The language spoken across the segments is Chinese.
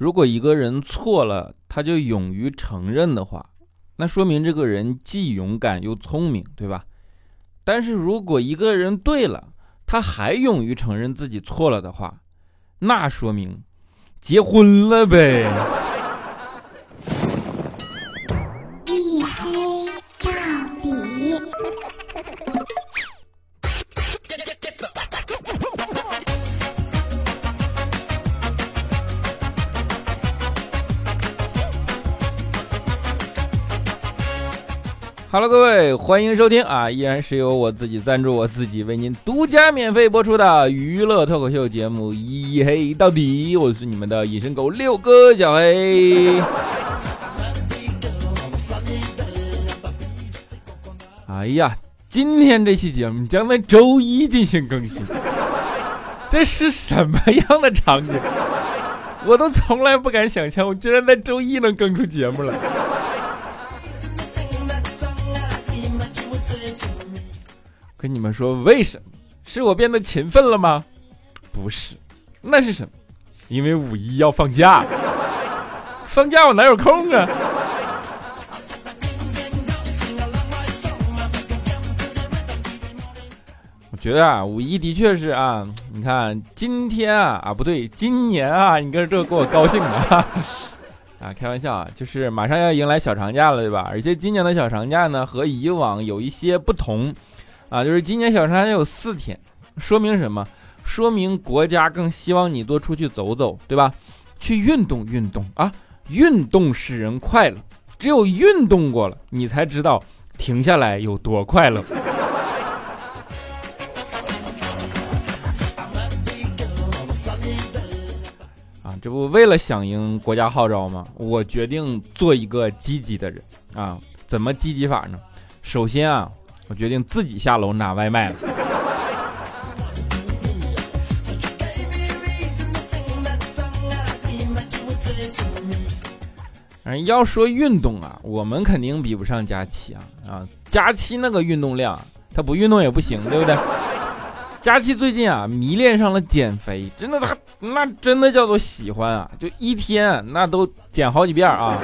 如果一个人错了，他就勇于承认的话，那说明这个人既勇敢又聪明，对吧？但是如果一个人对了，他还勇于承认自己错了的话，那说明结婚了呗。Hello，各位，欢迎收听啊！依然是由我自己赞助我自己，为您独家免费播出的娱乐脱口秀节目《一黑到底》，我是你们的隐身狗六哥小黑。哎呀，今天这期节目将在周一进行更新，这是什么样的场景？我都从来不敢想象，我居然在周一能更出节目了。跟你们说，为什么？是我变得勤奋了吗？不是，那是什么？因为五一要放假，放假我哪有空啊？我觉得啊，五一的确是啊，你看今天啊啊不对，今年啊，你跟这给我高兴的 啊，开玩笑啊，就是马上要迎来小长假了，对吧？而且今年的小长假呢，和以往有一些不同。啊，就是今年小长假有四天，说明什么？说明国家更希望你多出去走走，对吧？去运动运动啊！运动使人快乐，只有运动过了，你才知道停下来有多快乐。啊，这不为了响应国家号召吗？我决定做一个积极的人啊！怎么积极法呢？首先啊。我决定自己下楼拿外卖了。嗯，要说运动啊，我们肯定比不上佳期啊啊！佳期那个运动量，他不运动也不行，对不对？佳期最近啊，迷恋上了减肥，真的，他那真的叫做喜欢啊，就一天那都减好几遍啊，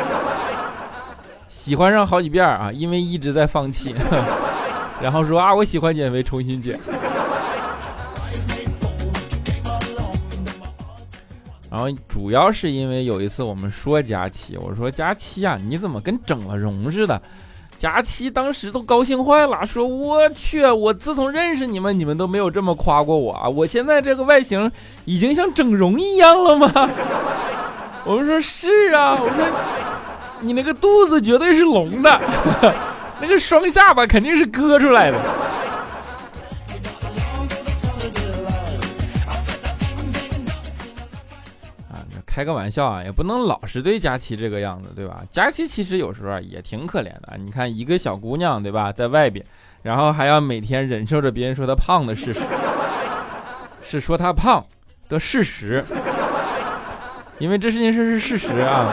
喜欢上好几遍啊，因为一直在放弃。然后说啊，我喜欢减肥，重新减。然后主要是因为有一次我们说佳期，我说佳期啊，你怎么跟整了容似的？佳期当时都高兴坏了，说我去，我自从认识你们，你们都没有这么夸过我啊！我现在这个外形已经像整容一样了吗？我们说是啊，我说你那个肚子绝对是隆的。那个双下巴肯定是割出来的。啊，开个玩笑啊，也不能老是对佳琪这个样子，对吧？佳琪其实有时候也挺可怜的。你看，一个小姑娘，对吧，在外边，然后还要每天忍受着别人说她胖的事实，是说她胖的事实，因为这件事是事实啊，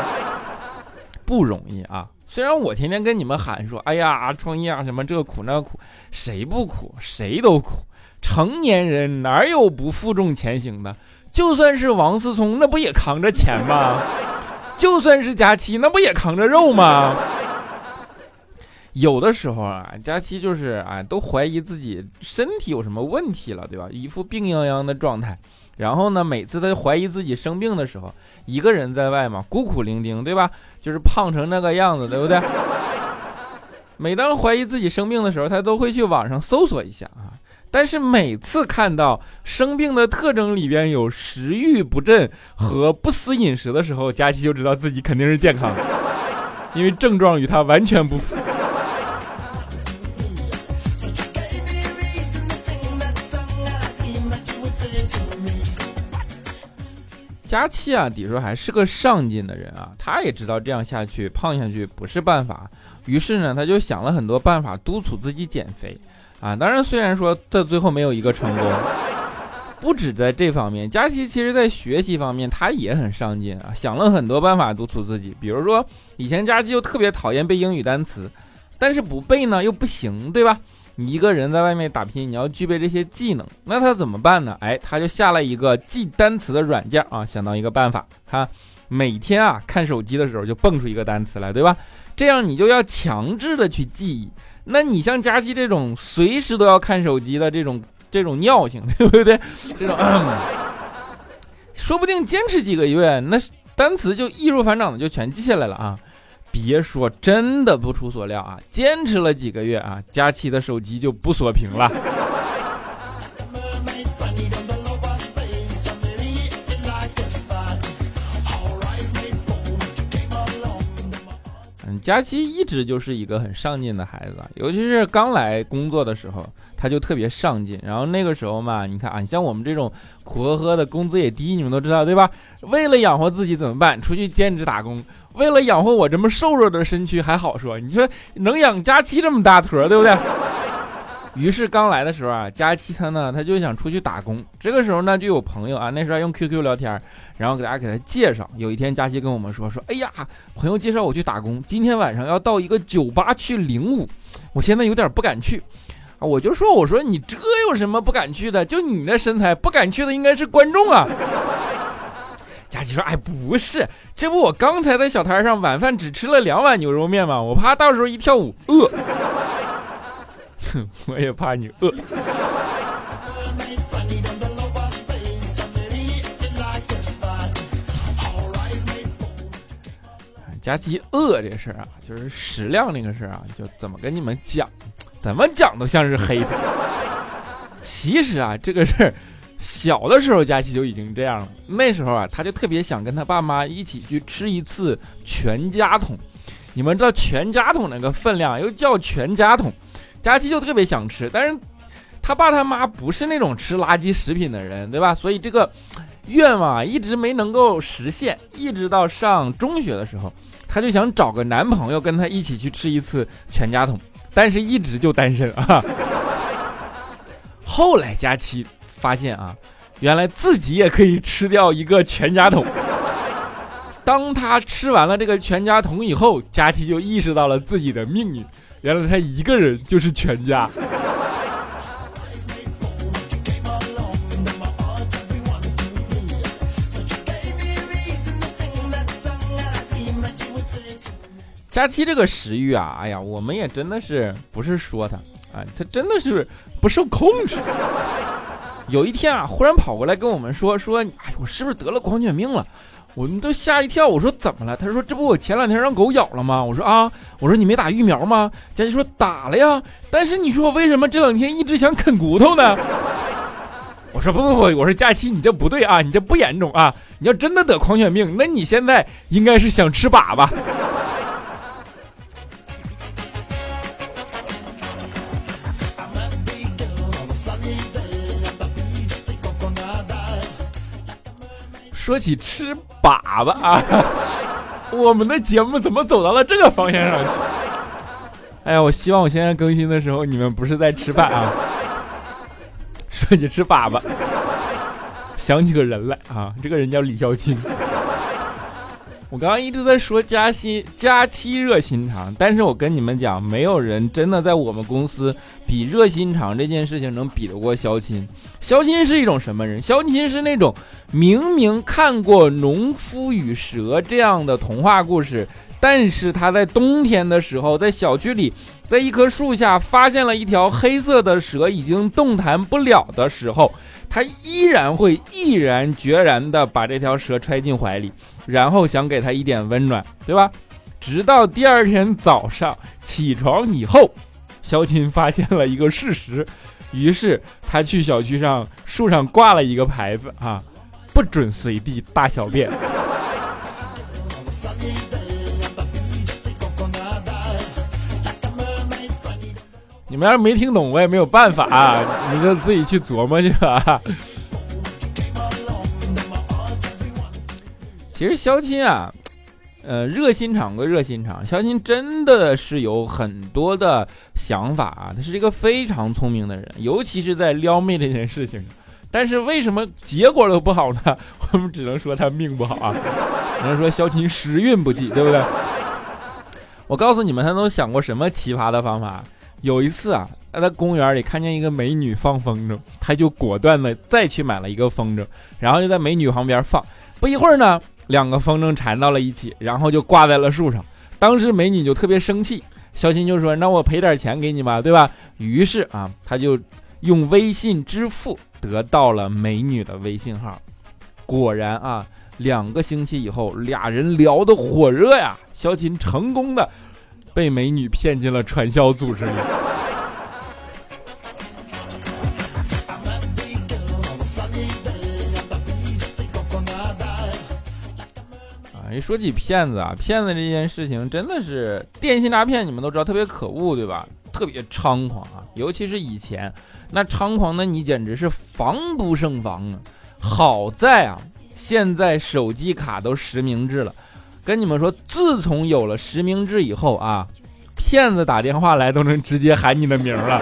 不容易啊。虽然我天天跟你们喊说，哎呀，创业啊，什么这个苦那个苦，谁不苦？谁都苦。成年人哪有不负重前行的？就算是王思聪，那不也扛着钱吗？就算是佳期，那不也扛着肉吗？有的时候啊，佳期就是哎，都怀疑自己身体有什么问题了，对吧？一副病殃殃的状态。然后呢，每次他怀疑自己生病的时候，一个人在外嘛，孤苦伶仃，对吧？就是胖成那个样子，对不对？每当怀疑自己生病的时候，他都会去网上搜索一下啊。但是每次看到生病的特征里边有食欲不振和不思饮食的时候，佳琪就知道自己肯定是健康的，因为症状与他完全不符。佳期啊，底说还是个上进的人啊，他也知道这样下去胖下去不是办法，于是呢，他就想了很多办法督促自己减肥啊。当然，虽然说到最后没有一个成功，不止在这方面，佳期其实在学习方面他也很上进啊，想了很多办法督促自己。比如说，以前佳期就特别讨厌背英语单词，但是不背呢又不行，对吧？你一个人在外面打拼，你要具备这些技能，那他怎么办呢？哎，他就下了一个记单词的软件啊，想到一个办法，他每天啊看手机的时候就蹦出一个单词来，对吧？这样你就要强制的去记忆。那你像佳琪这种随时都要看手机的这种这种尿性，对不对？这种，说不定坚持几个月，那单词就易如反掌的就全记下来了啊！别说，真的不出所料啊，坚持了几个月啊，佳琪的手机就不锁屏了。佳期一直就是一个很上进的孩子，尤其是刚来工作的时候，他就特别上进。然后那个时候嘛，你看啊，像我们这种苦呵呵的，工资也低，你们都知道对吧？为了养活自己怎么办？出去兼职打工。为了养活我这么瘦弱的身躯还好说，你说能养佳期这么大坨，对不对？于是刚来的时候啊，佳期他呢，他就想出去打工。这个时候呢，就有朋友啊，那时候用 QQ 聊天，然后给大家给他介绍。有一天，佳期跟我们说说，哎呀，朋友介绍我去打工，今天晚上要到一个酒吧去领舞，我现在有点不敢去啊。我就说，我说你这有什么不敢去的？就你那身材，不敢去的应该是观众啊。佳琪说，哎，不是，这不我刚才在小摊上晚饭只吃了两碗牛肉面吗？我怕到时候一跳舞饿。我也怕你饿。佳琪饿这事儿啊，就是食量那个事儿啊，就怎么跟你们讲，怎么讲都像是黑的。其实啊，这个事儿小的时候佳琪就已经这样了。那时候啊，他就特别想跟他爸妈一起去吃一次全家桶。你们知道全家桶那个分量，又叫全家桶。佳琪就特别想吃，但是他爸他妈不是那种吃垃圾食品的人，对吧？所以这个愿望一直没能够实现。一直到上中学的时候，他就想找个男朋友跟他一起去吃一次全家桶，但是一直就单身啊。后来佳琪发现啊，原来自己也可以吃掉一个全家桶。当他吃完了这个全家桶以后，佳琪就意识到了自己的命运。原来他一个人就是全家。佳期这个食欲啊，哎呀，我们也真的是不是说他啊，他真的是不受控制。有一天啊，忽然跑过来跟我们说说，哎，我是不是得了狂犬病了？我们都吓一跳，我说怎么了？他说这不我前两天让狗咬了吗？我说啊，我说你没打疫苗吗？佳琪说打了呀，但是你说我为什么这两天一直想啃骨头呢？我说不不不，我说佳琪你这不对啊，你这不严重啊，你要真的得狂犬病，那你现在应该是想吃粑粑。说起吃粑粑啊，我们的节目怎么走到了这个方向上去？哎呀，我希望我现在更新的时候，你们不是在吃饭啊。说起吃粑粑，想起个人来啊，这个人叫李孝青。我刚刚一直在说加薪加期热心肠，但是我跟你们讲，没有人真的在我们公司比热心肠这件事情能比得过肖钦。肖钦是一种什么人？肖钦是那种明明看过《农夫与蛇》这样的童话故事，但是他在冬天的时候，在小区里，在一棵树下发现了一条黑色的蛇，已经动弹不了的时候，他依然会毅然决然地把这条蛇揣进怀里。然后想给他一点温暖，对吧？直到第二天早上起床以后，肖琴发现了一个事实，于是他去小区上树上挂了一个牌子啊，不准随地大小便。你们要是没听懂，我也没有办法，啊，你就自己去琢磨去吧。其实肖钦啊，呃，热心肠归热心肠，肖钦真的是有很多的想法啊。他是一个非常聪明的人，尤其是在撩妹这件事情。但是为什么结果都不好呢？我们只能说他命不好啊，只能说肖钦时运不济，对不对？我告诉你们，他都想过什么奇葩的方法？有一次啊，他在公园里看见一个美女放风筝，他就果断的再去买了一个风筝，然后就在美女旁边放。不一会儿呢。两个风筝缠到了一起，然后就挂在了树上。当时美女就特别生气，肖鑫就说：“那我赔点钱给你吧，对吧？”于是啊，他就用微信支付得到了美女的微信号。果然啊，两个星期以后，俩人聊得火热呀。肖琴成功的被美女骗进了传销组织里。一说起骗子啊，骗子这件事情真的是电信诈骗，你们都知道特别可恶，对吧？特别猖狂啊，尤其是以前那猖狂的你简直是防不胜防啊。好在啊，现在手机卡都实名制了，跟你们说，自从有了实名制以后啊，骗子打电话来都能直接喊你的名了。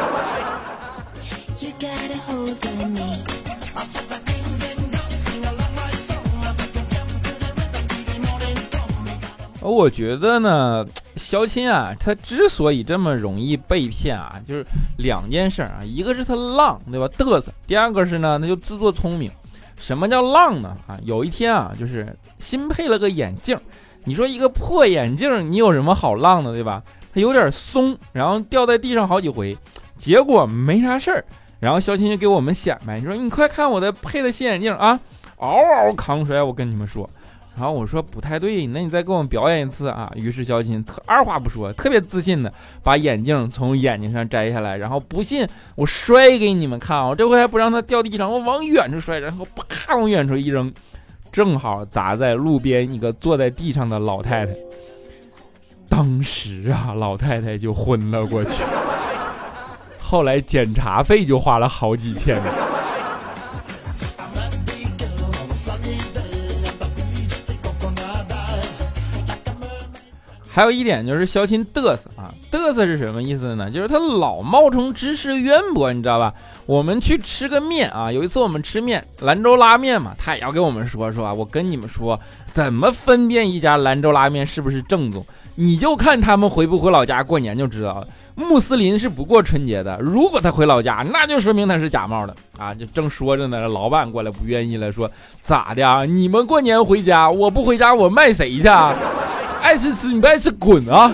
我觉得呢，肖钦啊，他之所以这么容易被骗啊，就是两件事啊，一个是他浪，对吧，嘚瑟；第二个是呢，他就自作聪明。什么叫浪呢？啊，有一天啊，就是新配了个眼镜，你说一个破眼镜，你有什么好浪的，对吧？它有点松，然后掉在地上好几回，结果没啥事儿。然后肖钦就给我们显摆，你说你快看我的配的新眼镜啊，嗷嗷扛摔，我跟你们说。然后我说不太对，那你再给我们表演一次啊！于是肖钦特二话不说，特别自信的把眼镜从眼睛上摘下来，然后不信我摔给你们看啊！这回还不让他掉地上，我往远处摔，然后啪往远处一扔，正好砸在路边一个坐在地上的老太太。当时啊，老太太就昏了过去，后来检查费就花了好几千。还有一点就是肖钦嘚瑟啊，嘚瑟是什么意思呢？就是他老冒充知识渊博，你知道吧？我们去吃个面啊，有一次我们吃面，兰州拉面嘛，他也要给我们说说啊。我跟你们说，怎么分辨一家兰州拉面是不是正宗？你就看他们回不回老家过年就知道了。穆斯林是不过春节的，如果他回老家，那就说明他是假冒的啊！就正说着呢，老板过来不愿意了，说咋的啊？你们过年回家，我不回家，我卖谁去？啊爱吃吃，你不爱吃滚啊！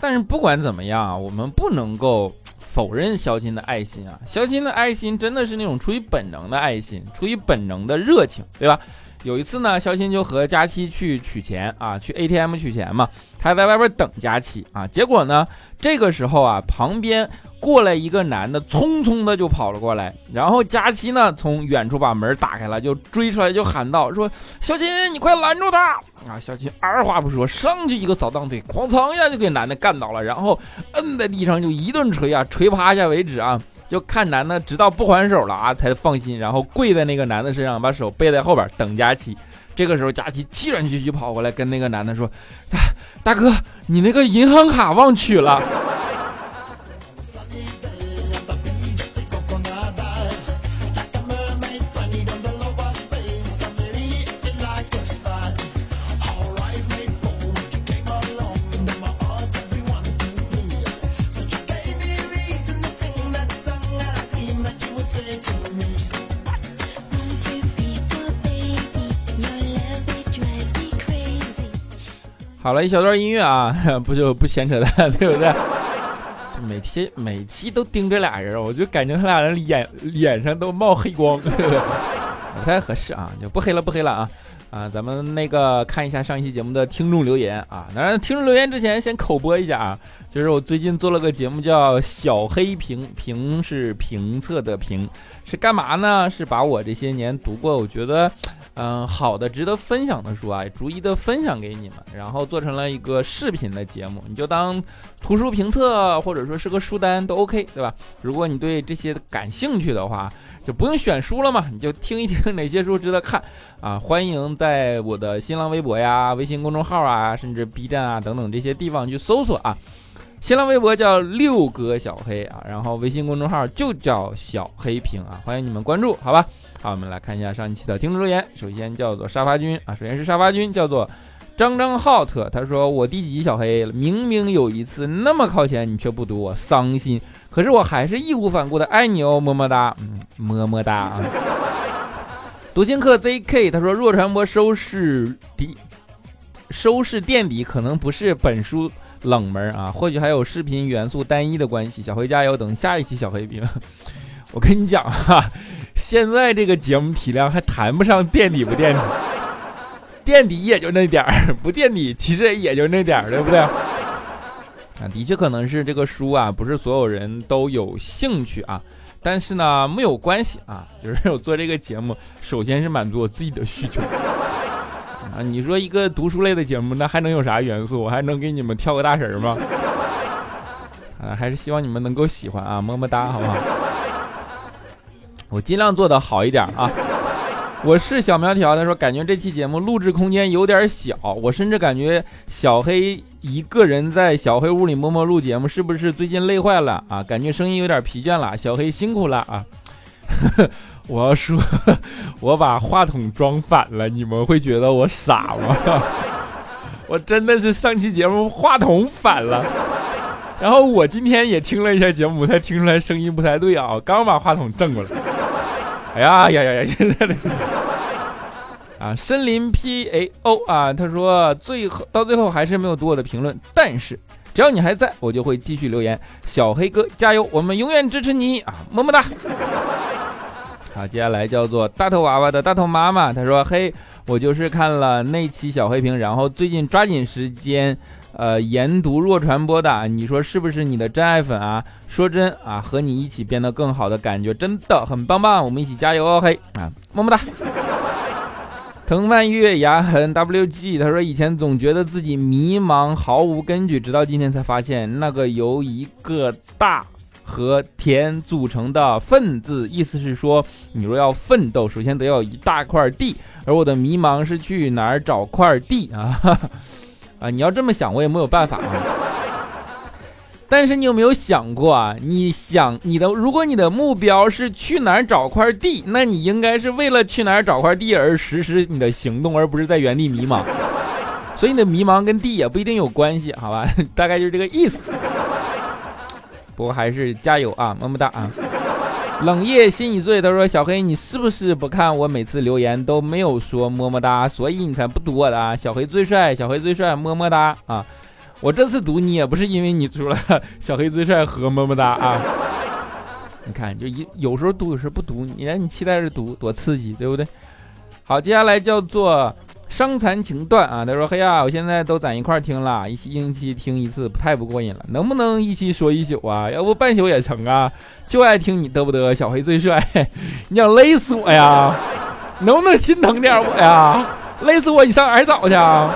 但是不管怎么样啊，我们不能够否认肖钦的爱心啊。肖钦的爱心真的是那种出于本能的爱心，出于本能的热情，对吧？有一次呢，肖钦就和佳期去取钱啊，去 ATM 取钱嘛。他在外边等佳琪啊，结果呢，这个时候啊，旁边过来一个男的，匆匆的就跑了过来。然后佳琪呢，从远处把门打开了，就追出来就喊道：“说小金，你快拦住他！”啊，小金二话不说，上去一个扫荡腿，哐当一下就给男的干倒了，然后摁在地上就一顿锤啊，锤趴下为止啊。就看男的直到不还手了啊，才放心，然后跪在那个男的身上，把手背在后边等佳琪。这个时候，佳琪气喘吁吁跑过来，跟那个男的说：“大大哥，你那个银行卡忘取了。”好了一小段音乐啊，不就不闲扯淡，对不对？每期每期都盯着俩人，我就感觉他俩人眼脸上都冒黑光，不太合适啊，就不黑了，不黑了啊啊！咱们那个看一下上一期节目的听众留言啊，当然听众留言之前先口播一下啊，就是我最近做了个节目叫小黑评评是评测的评，是干嘛呢？是把我这些年读过，我觉得。嗯，好的，值得分享的书啊，逐一的分享给你们，然后做成了一个视频的节目，你就当图书评测或者说是个书单都 OK，对吧？如果你对这些感兴趣的话，就不用选书了嘛，你就听一听哪些书值得看啊。欢迎在我的新浪微博呀、微信公众号啊，甚至 B 站啊等等这些地方去搜索啊。新浪微博叫六哥小黑啊，然后微信公众号就叫小黑屏啊，欢迎你们关注，好吧？好，我们来看一下上一期的听众留言。首先叫做沙发君啊，首先是沙发君，叫做张张浩特他说我第几集小黑了？明明有一次那么靠前，你却不读我，伤心。可是我还是义无反顾的爱你哦，么么哒，嗯，么么哒啊。独行客 ZK 他说若传播收视底，收视垫底可能不是本书冷门啊，或许还有视频元素单一的关系。小黑加油，等下一期小黑评。我跟你讲哈，现在这个节目体量还谈不上垫底不垫底。垫底也就那点儿，不垫底其实也就那点儿，对不对？啊，的确可能是这个书啊，不是所有人都有兴趣啊。但是呢，没有关系啊，就是我做这个节目，首先是满足我自己的需求啊。你说一个读书类的节目，那还能有啥元素？我还能给你们跳个大神吗？啊，还是希望你们能够喜欢啊，么么哒，好不好？我尽量做的好一点啊。我是小苗条，他说感觉这期节目录制空间有点小，我甚至感觉小黑一个人在小黑屋里默默录节目，是不是最近累坏了啊？感觉声音有点疲倦了，小黑辛苦了啊！我要说，我把话筒装反了，你们会觉得我傻吗？我真的是上期节目话筒反了，然后我今天也听了一下节目，才听出来声音不太对啊，刚把话筒正过来。哎呀呀呀呀！现在的啊，森林 P A O 啊，他说最后到最后还是没有读我的评论，但是只要你还在，我就会继续留言。小黑哥加油，我们永远支持你啊，么么哒！好，接下来叫做大头娃娃的大头妈妈，他说嘿，我就是看了那期小黑屏，然后最近抓紧时间。呃，研读弱传播的，你说是不是你的真爱粉啊？说真啊，和你一起变得更好的感觉真的很棒棒，我们一起加油哦嘿啊，么么哒。藤蔓月牙痕 WG，他说以前总觉得自己迷茫毫无根据，直到今天才发现那个由一个大和田组成的奋字，意思是说你若要奋斗，首先得要一大块地，而我的迷茫是去哪儿找块地啊？哈哈啊，你要这么想，我也没有办法啊。但是你有没有想过啊？你想你的，如果你的目标是去哪儿找块地，那你应该是为了去哪儿找块地而实施你的行动，而不是在原地迷茫。所以你的迷茫跟地也不一定有关系，好吧？大概就是这个意思。不过还是加油啊，么么哒啊！冷夜心已碎，他说：“小黑，你是不是不看我每次留言都没有说么么哒，所以你才不读我的啊？小黑最帅，小黑最帅，么么哒啊！我这次读你也不是因为你出了小黑最帅和么么哒啊！你看，就一有时候读，有时候不读，你让你期待着读，多刺激，对不对？好，接下来叫做。”伤残情断啊！他说：“嘿呀，我现在都攒一块听了，一期一期听一次太不过瘾了，能不能一期说一宿啊？要不半宿也成啊？就爱听你嘚不嘚？小黑最帅，你想勒死我呀？能不能心疼点我呀？勒死我，你上哪儿找去啊？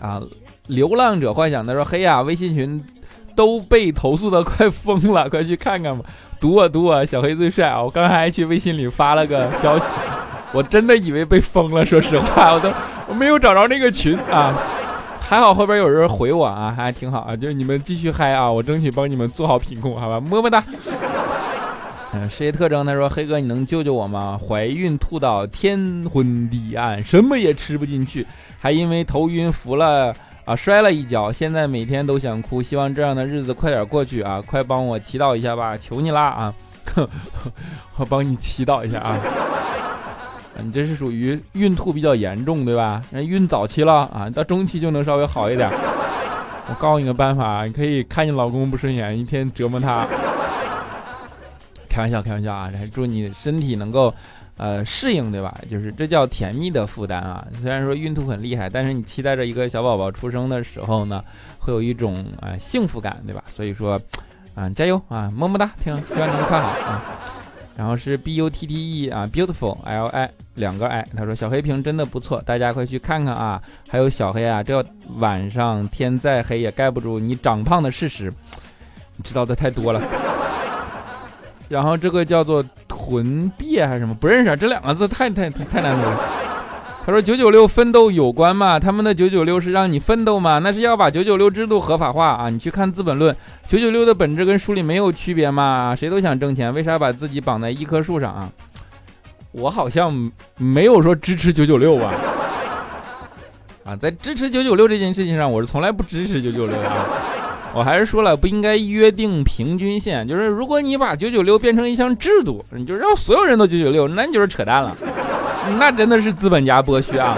啊！流浪者幻想他说：嘿呀，微信群都被投诉的快疯了，快去看看吧！读我读我，小黑最帅啊！我刚才还去微信里发了个消息。”我真的以为被封了，说实话，我都我没有找着那个群啊，还好后边有人回我啊，还挺好啊，就是你们继续嗨啊，我争取帮你们做好品控，好吧，么么哒。嗯，事业特征，他说黑哥你能救救我吗？怀孕吐到天昏地暗，什么也吃不进去，还因为头晕服了啊摔了一跤，现在每天都想哭，希望这样的日子快点过去啊，快帮我祈祷一下吧，求你啦啊，我帮你祈祷一下啊。你这是属于孕吐比较严重，对吧？那孕早期了啊，到中期就能稍微好一点。我告诉你个办法，你可以看你老公不顺眼，一天折磨他。开玩笑，开玩笑啊！还祝你身体能够，呃，适应，对吧？就是这叫甜蜜的负担啊。虽然说孕吐很厉害，但是你期待着一个小宝宝出生的时候呢，会有一种啊幸福感，对吧？所以说，啊，加油啊，么么哒，听，希望你能快好啊。然后是 B U T T E 啊，Beautiful L I 两个 I，他说小黑屏真的不错，大家快去看看啊！还有小黑啊，这晚上天再黑也盖不住你长胖的事实，你知道的太多了。然后这个叫做臀别还是什么，不认识，这两个字太太太难读了。他说：“九九六奋斗有关吗？他们的九九六是让你奋斗吗？那是要把九九六制度合法化啊！你去看《资本论》，九九六的本质跟书里没有区别吗？谁都想挣钱，为啥把自己绑在一棵树上啊？我好像没有说支持九九六吧？啊，在支持九九六这件事情上，我是从来不支持九九六的。我还是说了，不应该约定平均线，就是如果你把九九六变成一项制度，你就让所有人都九九六，那你就是扯淡了，那真的是资本家剥削啊！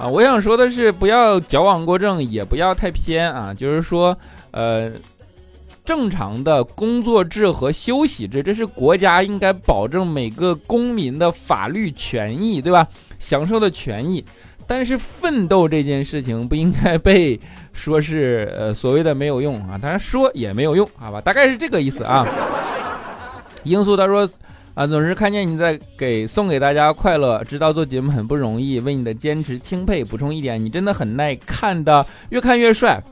啊，我想说的是，不要矫枉过正，也不要太偏啊，就是说，呃。正常的工作制和休息制，这是国家应该保证每个公民的法律权益，对吧？享受的权益。但是奋斗这件事情不应该被说是呃所谓的没有用啊，当然说也没有用，好吧？大概是这个意思啊。罂粟他说啊，总是看见你在给送给大家快乐，知道做节目很不容易，为你的坚持钦佩。补充一点，你真的很耐看的，越看越帅，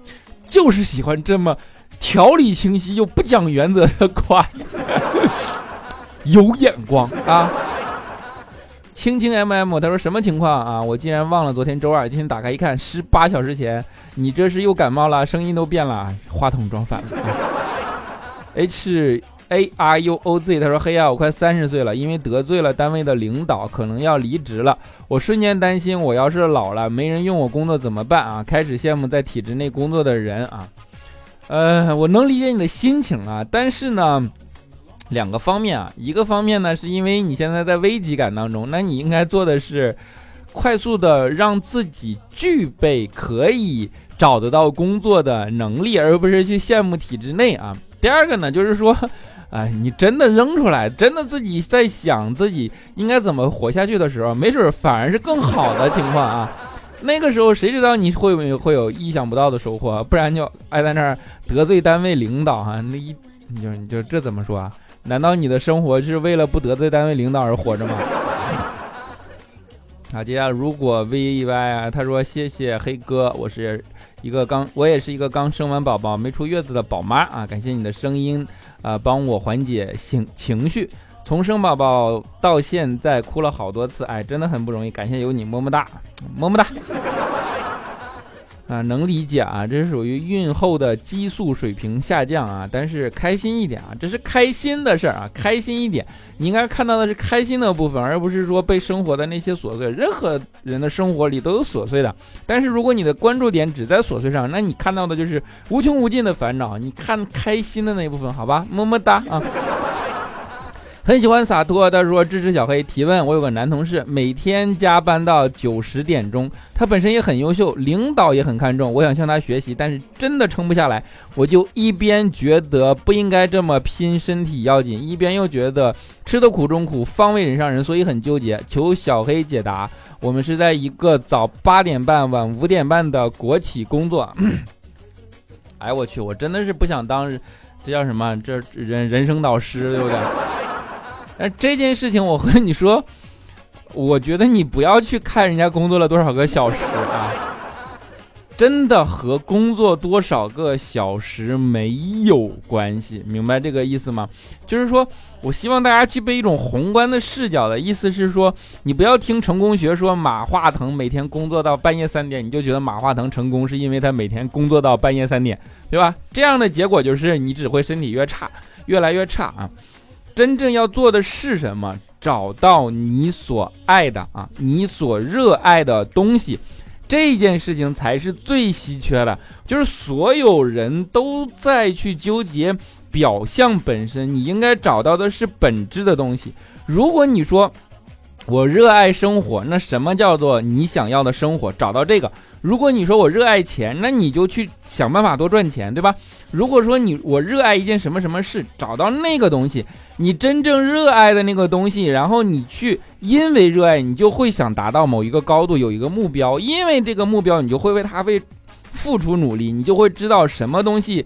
就是喜欢这么。条理清晰又不讲原则的夸，有眼光啊！青青 M M，他说什么情况啊？我竟然忘了昨天周二，今天打开一看，十八小时前，你这是又感冒了，声音都变了，话筒装反了。H A R U O Z，他说嘿呀，我快三十岁了，因为得罪了单位的领导，可能要离职了。我瞬间担心，我要是老了，没人用我工作怎么办啊？开始羡慕在体制内工作的人啊。呃，我能理解你的心情啊，但是呢，两个方面啊，一个方面呢，是因为你现在在危机感当中，那你应该做的是快速的让自己具备可以找得到工作的能力，而不是去羡慕体制内啊。第二个呢，就是说，哎，你真的扔出来，真的自己在想自己应该怎么活下去的时候，没准反而是更好的情况啊。那个时候谁知道你会不会有意想不到的收获？不然就爱在那儿得罪单位领导哈，那一你就你就这怎么说啊？难道你的生活是为了不得罪单位领导而活着吗？好，接下来如果 V E Y 啊，他说谢谢黑哥，我是一个刚我也是一个刚生完宝宝没出月子的宝妈啊，感谢你的声音啊，帮我缓解情情绪。从生宝宝到现在哭了好多次，哎，真的很不容易，感谢有你，么么哒，么么哒。啊，能理解啊，这是属于孕后的激素水平下降啊，但是开心一点啊，这是开心的事儿啊，开心一点，你应该看到的是开心的部分，而不是说被生活的那些琐碎。任何人的生活里都有琐碎的，但是如果你的关注点只在琐碎上，那你看到的就是无穷无尽的烦恼。你看开心的那一部分，好吧，么么哒啊。很喜欢洒脱，他说支持小黑提问。我有个男同事，每天加班到九十点钟，他本身也很优秀，领导也很看重，我想向他学习，但是真的撑不下来。我就一边觉得不应该这么拼，身体要紧，一边又觉得吃的苦中苦，方为人上人，所以很纠结，求小黑解答。我们是在一个早八点半、晚五点半的国企工作。哎，我去，我真的是不想当，这叫什么？这人人生导师，对不对？哎，这件事情我和你说，我觉得你不要去看人家工作了多少个小时啊，真的和工作多少个小时没有关系，明白这个意思吗？就是说我希望大家具备一种宏观的视角的意思是说，你不要听成功学说马化腾每天工作到半夜三点，你就觉得马化腾成功是因为他每天工作到半夜三点，对吧？这样的结果就是你只会身体越差，越来越差啊。真正要做的是什么？找到你所爱的啊，你所热爱的东西，这件事情才是最稀缺的。就是所有人都在去纠结表象本身，你应该找到的是本质的东西。如果你说，我热爱生活，那什么叫做你想要的生活？找到这个。如果你说我热爱钱，那你就去想办法多赚钱，对吧？如果说你我热爱一件什么什么事，找到那个东西，你真正热爱的那个东西，然后你去，因为热爱，你就会想达到某一个高度，有一个目标，因为这个目标，你就会为它为付出努力，你就会知道什么东西，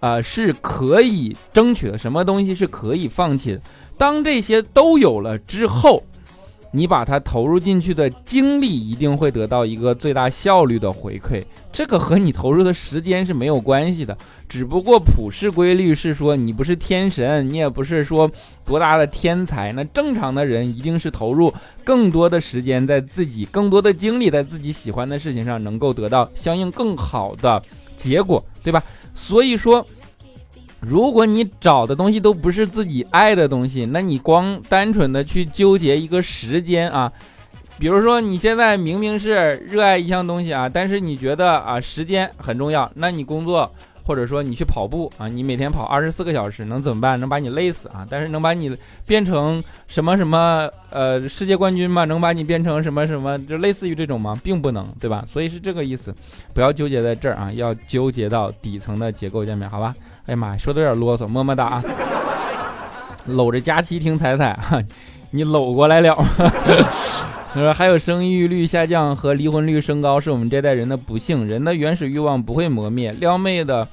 呃，是可以争取的，什么东西是可以放弃的。当这些都有了之后。你把它投入进去的精力一定会得到一个最大效率的回馈，这个和你投入的时间是没有关系的。只不过普世规律是说，你不是天神，你也不是说多大的天才。那正常的人一定是投入更多的时间在自己、更多的精力在自己喜欢的事情上，能够得到相应更好的结果，对吧？所以说。如果你找的东西都不是自己爱的东西，那你光单纯的去纠结一个时间啊，比如说你现在明明是热爱一项东西啊，但是你觉得啊时间很重要，那你工作。或者说你去跑步啊，你每天跑二十四个小时能怎么办？能把你累死啊！但是能把你变成什么什么呃世界冠军吗？能把你变成什么什么？就类似于这种吗？并不能，对吧？所以是这个意思，不要纠结在这儿啊，要纠结到底层的结构下面，好吧？哎呀妈呀，说的有点啰嗦，么么哒！搂着佳期听彩彩，你搂过来了。他说还有生育率下降和离婚率升高是我们这代人的不幸。人的原始欲望不会磨灭。撩妹的，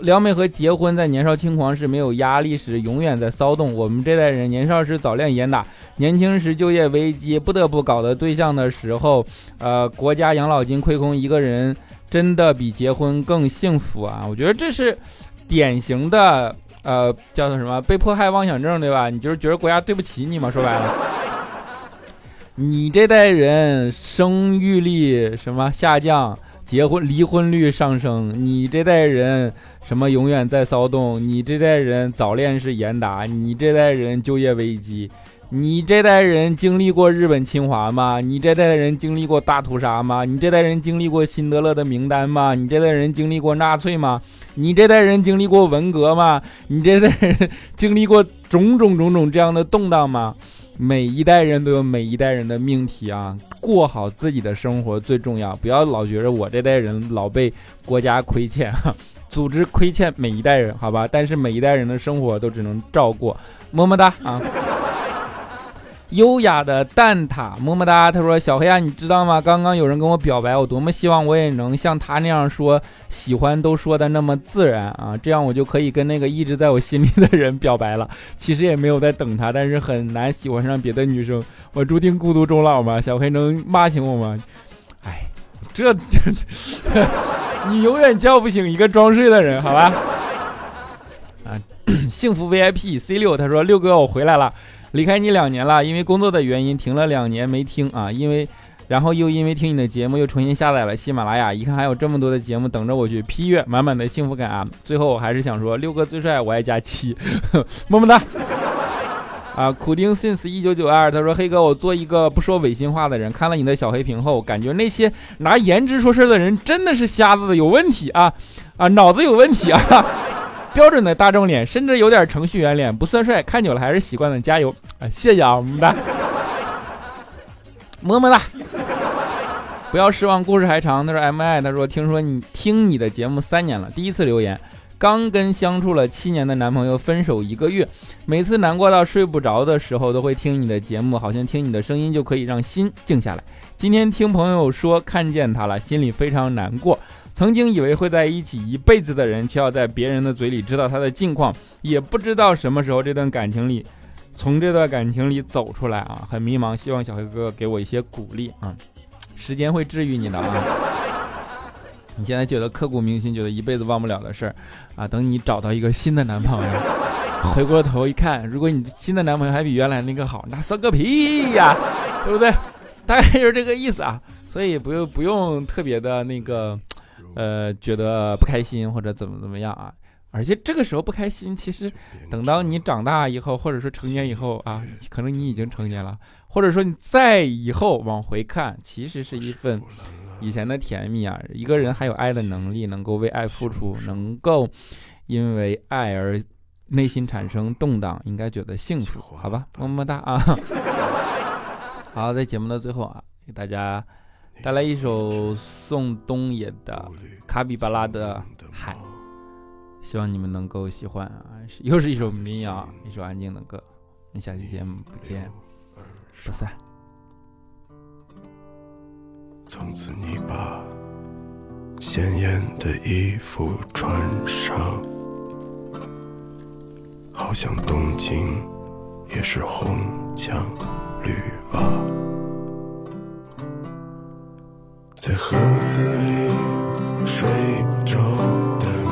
撩妹和结婚在年少轻狂时没有压力时永远在骚动。我们这代人年少时早恋严打，年轻时就业危机不得不搞的对象的时候，呃，国家养老金亏空，一个人真的比结婚更幸福啊！我觉得这是典型的呃叫做什么被迫害妄想症，对吧？你就是觉得国家对不起你嘛？说白了。你这代人生育率什么下降，结婚离婚率上升。你这代人什么永远在骚动。你这代人早恋是严打。你这代人就业危机。你这代人经历过日本侵华吗？你这代人经历过大屠杀吗？你这代人经历过辛德勒的名单吗？你这代人经历过纳粹吗？你这代人经历过文革吗？你这代人经历过种种种种这样的动荡吗？每一代人都有每一代人的命题啊，过好自己的生活最重要，不要老觉着我这代人老被国家亏欠，组织亏欠每一代人，好吧？但是每一代人的生活都只能照过，么么哒啊。优雅的蛋挞，么么哒。他说：“小黑啊，你知道吗？刚刚有人跟我表白，我多么希望我也能像他那样说喜欢，都说的那么自然啊，这样我就可以跟那个一直在我心里的人表白了。其实也没有在等他，但是很难喜欢上别的女生，我注定孤独终老吗？小黑能骂醒我吗？哎，这这，你永远叫不醒一个装睡的人，好吧？啊，幸福 VIP C 六，他说六哥我回来了。”离开你两年了，因为工作的原因停了两年没听啊，因为，然后又因为听你的节目又重新下载了喜马拉雅，一看还有这么多的节目等着我去批阅，满满的幸福感啊！最后我还是想说，六哥最帅，我爱佳期，么么哒！啊，苦丁 since 一九九二，他说黑哥，我做一个不说违心话的人，看了你的小黑屏后，感觉那些拿颜值说事的人真的是瞎子的，有问题啊啊，脑子有问题啊！标准的大众脸，甚至有点程序员脸，不算帅，看久了还是习惯了。加油啊！谢谢啊，么么哒，么么哒。不要失望，故事还长。他说 M I，他说听说你听你的节目三年了，第一次留言，刚跟相处了七年的男朋友分手一个月，每次难过到睡不着的时候，都会听你的节目，好像听你的声音就可以让心静下来。今天听朋友说看见他了，心里非常难过。曾经以为会在一起一辈子的人，却要在别人的嘴里知道他的近况，也不知道什么时候这段感情里，从这段感情里走出来啊，很迷茫。希望小黑哥给我一些鼓励啊，时间会治愈你的啊。你现在觉得刻骨铭心，觉得一辈子忘不了的事儿啊，等你找到一个新的男朋友，回过头一看，如果你新的男朋友还比原来那个好，那算个屁呀，对不对？大概就是这个意思啊，所以不用不用特别的那个。呃，觉得不开心或者怎么怎么样啊？而且这个时候不开心，其实等到你长大以后，或者说成年以后啊，可能你已经成年了，或者说你再以后往回看，其实是一份以前的甜蜜啊。一个人还有爱的能力，能够为爱付出，能够因为爱而内心产生动荡，应该觉得幸福，好吧？么么哒啊！好，在节目的最后啊，给大家。带来一首宋冬野的《卡比巴拉的海》，希望你们能够喜欢啊！又是一首民谣，一首安静的歌。我们下期节目不见不散。从此你把鲜艳的衣服穿上，好像东京也是红墙绿瓦。在盒子里睡着的